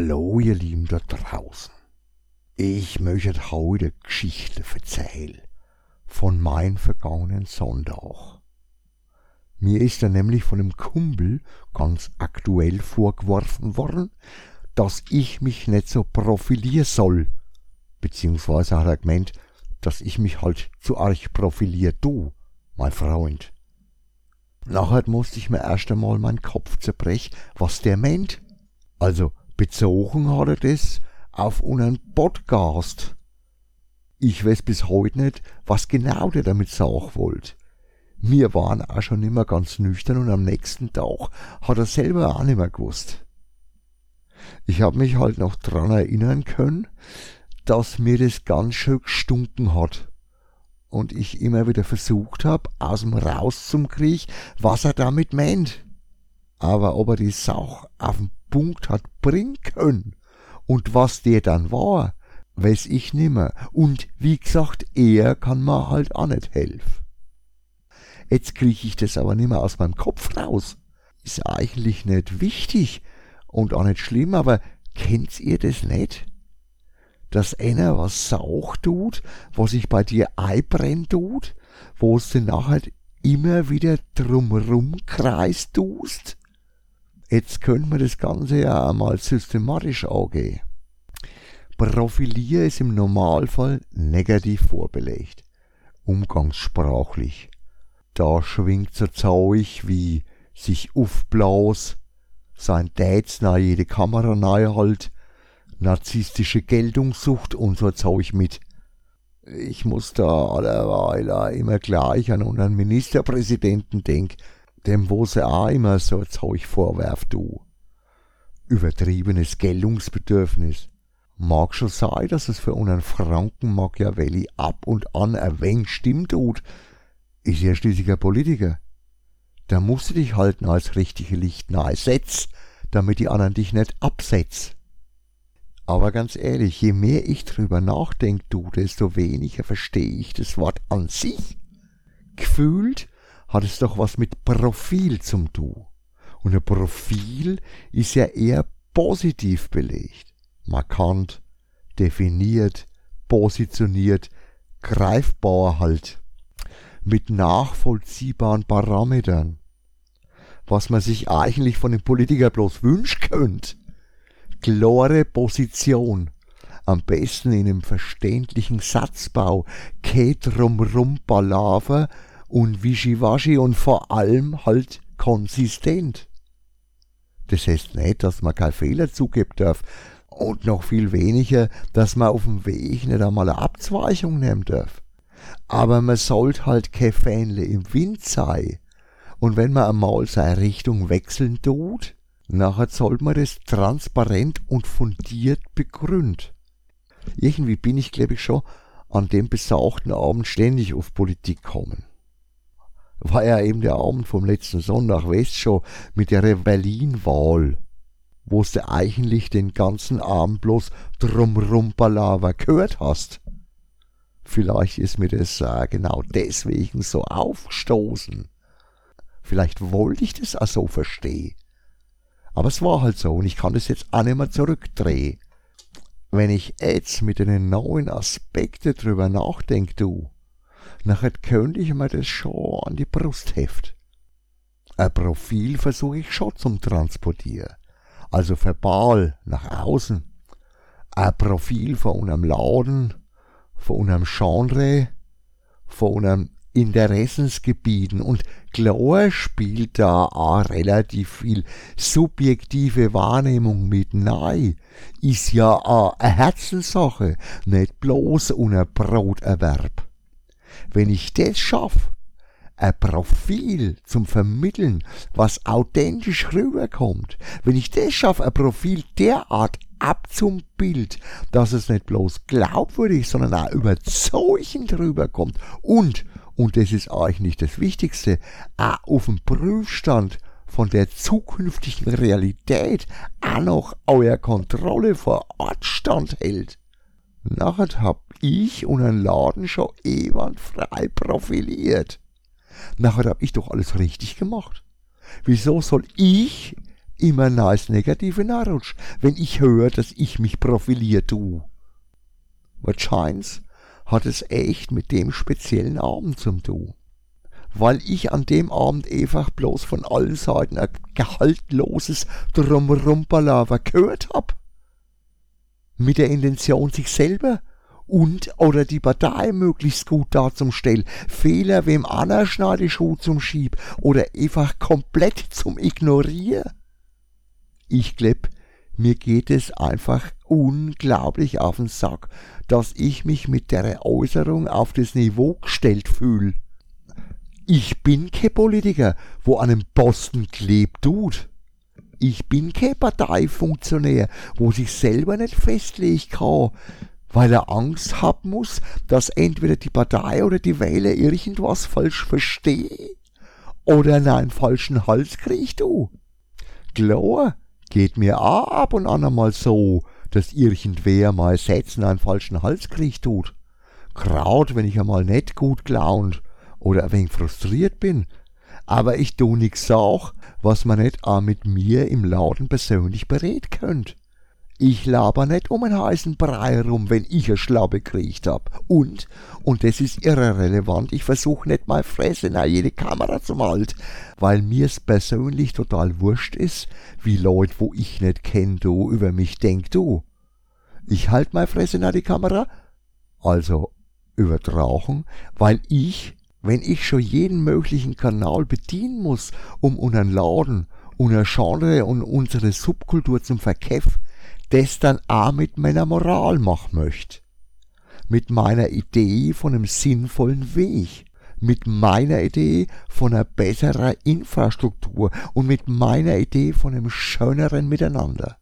Hallo, ihr Lieben da draußen. Ich möchte heute Geschichte erzählen von meinem vergangenen Sonntag. Mir ist da nämlich von einem Kumpel ganz aktuell vorgeworfen worden, dass ich mich nicht so profilieren soll. Beziehungsweise hat er gemeint, dass ich mich halt zu arg profilier, du, mein Freund. Nachher musste ich mir erst einmal meinen Kopf zerbrechen, was der meint. Also bezogen hat er das auf unseren Podcast. Ich weiß bis heute nicht, was genau der damit sagen wollte. Wir waren auch schon immer ganz nüchtern und am nächsten Tag hat er selber auch nicht mehr gewusst. Ich hab mich halt noch dran erinnern können, dass mir das ganz schön gestunken hat und ich immer wieder versucht hab, aus dem rauszukriegen, was er damit meint. Aber ob er die Sau auf den Punkt hat bringen können und was der dann war, weiß ich nimmer. Und wie gesagt, er kann mir halt auch nicht helfen. Jetzt krieg ich das aber nimmer aus meinem Kopf raus. Ist eigentlich nicht wichtig und auch nicht schlimm, aber kennt ihr das nicht? Dass einer was sauch tut, was sich bei dir einbrennt tut, wo es dann nachher immer wieder drumrum kreist tust? Jetzt können wir das Ganze ja einmal systematisch angehen. Profilier ist im Normalfall negativ vorbelegt, umgangssprachlich. Da schwingt so Zeug wie sich aufblaus, sein Dates nahe jede Kamera nahe halt, narzisstische Geltungssucht und so Zeug mit. Ich muss da allerweil immer gleich an unseren Ministerpräsidenten denken, dem wo sie auch immer so Zeug vorwerft, du. Übertriebenes Geltungsbedürfnis. Mag schon sein, dass es für unseren Franken Machiavelli ab und an wenig stimmt tut, ist ja schließlich ein Politiker. Da musst du dich halten als richtige Licht nahe setz, damit die anderen dich nicht absetz. Aber ganz ehrlich, je mehr ich drüber nachdenk, du, desto weniger verstehe ich das Wort an sich. Gefühlt hat es doch was mit Profil zum Tu. Und ein Profil ist ja eher positiv belegt. Markant, definiert, positioniert, greifbar halt. Mit nachvollziehbaren Parametern. Was man sich eigentlich von dem Politiker bloß wünschen könnte. Klare Position. Am besten in einem verständlichen Satzbau. Kein drumrum Palaver, und wischiwaschi und vor allem halt konsistent. Das heißt nicht, dass man keine Fehler zugeben darf und noch viel weniger, dass man auf dem Weg nicht einmal eine Abzweichung nehmen darf. Aber man sollte halt kein Fähnle im Wind sein. Und wenn man einmal seine Richtung wechseln tut, nachher sollte man das transparent und fundiert begründen. Irgendwie bin ich, glaube ich, schon an dem besauchten Abend ständig auf Politik kommen war ja eben der Abend vom letzten Sonntag, weißt schon, mit der Berlin-Wahl, wo du eigentlich den ganzen Abend bloß drumrum Palaver gehört hast. Vielleicht ist mir das äh, genau deswegen so aufgestoßen. Vielleicht wollte ich das auch so verstehen. Aber es war halt so und ich kann das jetzt auch nicht mehr zurückdrehen. Wenn ich jetzt mit den neuen Aspekten drüber nachdenke, du, nachher könnte ich mir das schon an die Brust heft. Ein Profil versuche ich schon zum Transportieren, also verbal nach außen. Ein Profil von einem Laden, von einem Genre, von einem Interessensgebieten und klar spielt da auch relativ viel subjektive Wahrnehmung mit nein. Ist ja auch eine Herzenssache, nicht bloß ein Broterwerb. Wenn ich das schaffe, ein Profil zum Vermitteln, was authentisch rüberkommt, wenn ich das schaffe, ein Profil derart abzumbild, dass es nicht bloß glaubwürdig, sondern auch überzeugend rüberkommt und, und das ist eigentlich das Wichtigste, auch auf dem Prüfstand von der zukünftigen Realität auch noch euer Kontrolle vor Ort standhält. Nachher hab ich und ein Laden schon frei profiliert. Nachher hab ich doch alles richtig gemacht. Wieso soll ich immer nice negative nachrutscht, wenn ich höre, dass ich mich profiliere, du. Wahrscheinlich hat es echt mit dem speziellen Abend zum tun. Weil ich an dem Abend einfach bloß von allen Seiten ein gehaltloses Drumrumpalaver gehört hab. Mit der Intention, sich selber und oder die Partei möglichst gut darzustellen, Fehler wem die Schuhe zum Schieb oder einfach komplett zum Ignorieren. Ich glaub, mir geht es einfach unglaublich auf den Sack, dass ich mich mit der Äußerung auf das Niveau gestellt fühl. Ich bin kein Politiker, wo an einem Posten klebt tut. Ich bin kein Parteifunktionär, wo sich selber nicht festlegen kann, weil er Angst haben muss, dass entweder die Partei oder die Wähler irgendwas falsch verstehen oder in einen falschen Hals kriegt du. Klar, geht mir auch ab und an einmal so, dass irgendwer mal Sätzen einen falschen Hals kriegt tut. Kraut, wenn ich einmal nicht gut gelaunt oder ein wenig frustriert bin. Aber ich tu nix auch, was man nicht auch mit mir im Laden persönlich berät könnt. Ich laber nicht um einen heißen Brei rum, wenn ich a Schlappe kriegt hab. Und, und das ist irrelevant, ich versuch nicht mal Fresse nach jede Kamera zum Halt, weil mir's persönlich total wurscht ist, wie Leute, wo ich nicht kenn, du, über mich denk, du. Ich halt mal Fresse nach die Kamera, also übertragen, weil ich, wenn ich schon jeden möglichen Kanal bedienen muss, um unseren Laden, unser Genre und unsere Subkultur zum Verkeff, das dann auch mit meiner Moral machen möchte. Mit meiner Idee von einem sinnvollen Weg. Mit meiner Idee von einer besseren Infrastruktur und mit meiner Idee von einem schöneren Miteinander.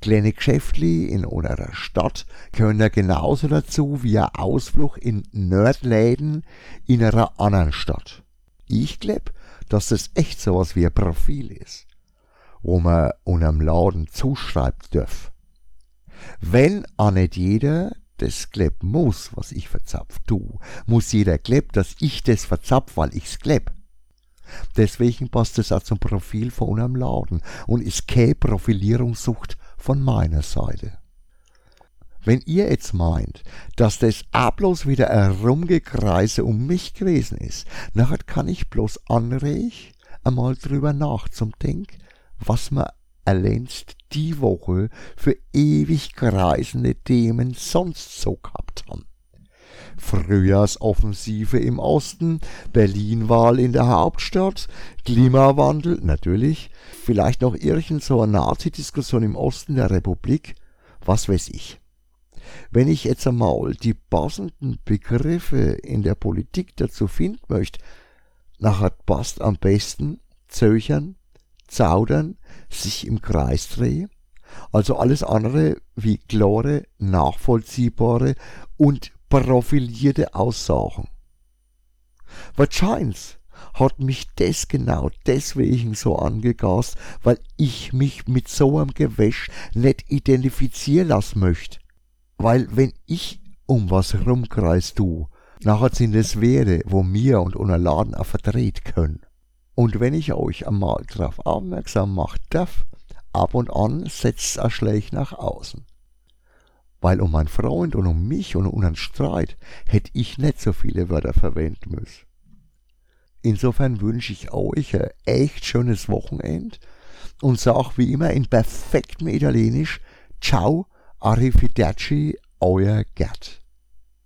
Kleine Geschäftli in unserer Stadt können genauso dazu wie ein Ausflug in Nerdläden in einer anderen Stadt. Ich glaub, dass das echt sowas wie ein Profil ist wo man unserem Laden zuschreibt dürf. Wenn auch nicht jeder das klebt muss, was ich verzapf tu, muss jeder klebt, dass ich das verzapf, weil ich's kleb. Deswegen passt es auch zum Profil von unserem Laden und ist keine Profilierungssucht von meiner Seite. Wenn ihr jetzt meint, dass das auch bloß wieder ein Rumgekreise um mich gewesen ist, nachher kann ich bloß anregen, einmal drüber nachzudenken, was wir erlängst die Woche für ewig kreisende Themen sonst so gehabt haben. Frühjahrsoffensive im Osten, Berlinwahl in der Hauptstadt, Klimawandel, natürlich, vielleicht noch irgend so eine Nazi-Diskussion im Osten der Republik, was weiß ich. Wenn ich jetzt einmal die passenden Begriffe in der Politik dazu finden möchte, nachher passt am besten Zöchern, zaudern, sich im Kreis drehen, also alles andere wie klare, nachvollziehbare und profilierte Aussagen. Wahrscheinlich hat mich das genau deswegen so angegast, weil ich mich mit so einem Gewäsch nicht identifizieren lassen möchte. Weil wenn ich um was rumkreis du, nachher sind es Werte, wo mir und unser Laden auch verdreht können. Und wenn ich euch einmal darauf aufmerksam machen darf, ab und an setzt er schlecht nach außen. Weil um meinen Freund und um mich und um unseren Streit hätte ich nicht so viele Wörter verwenden müssen. Insofern wünsche ich euch ein echt schönes Wochenende und sag wie immer in perfektem Italienisch Ciao, arrivederci, euer Gerd.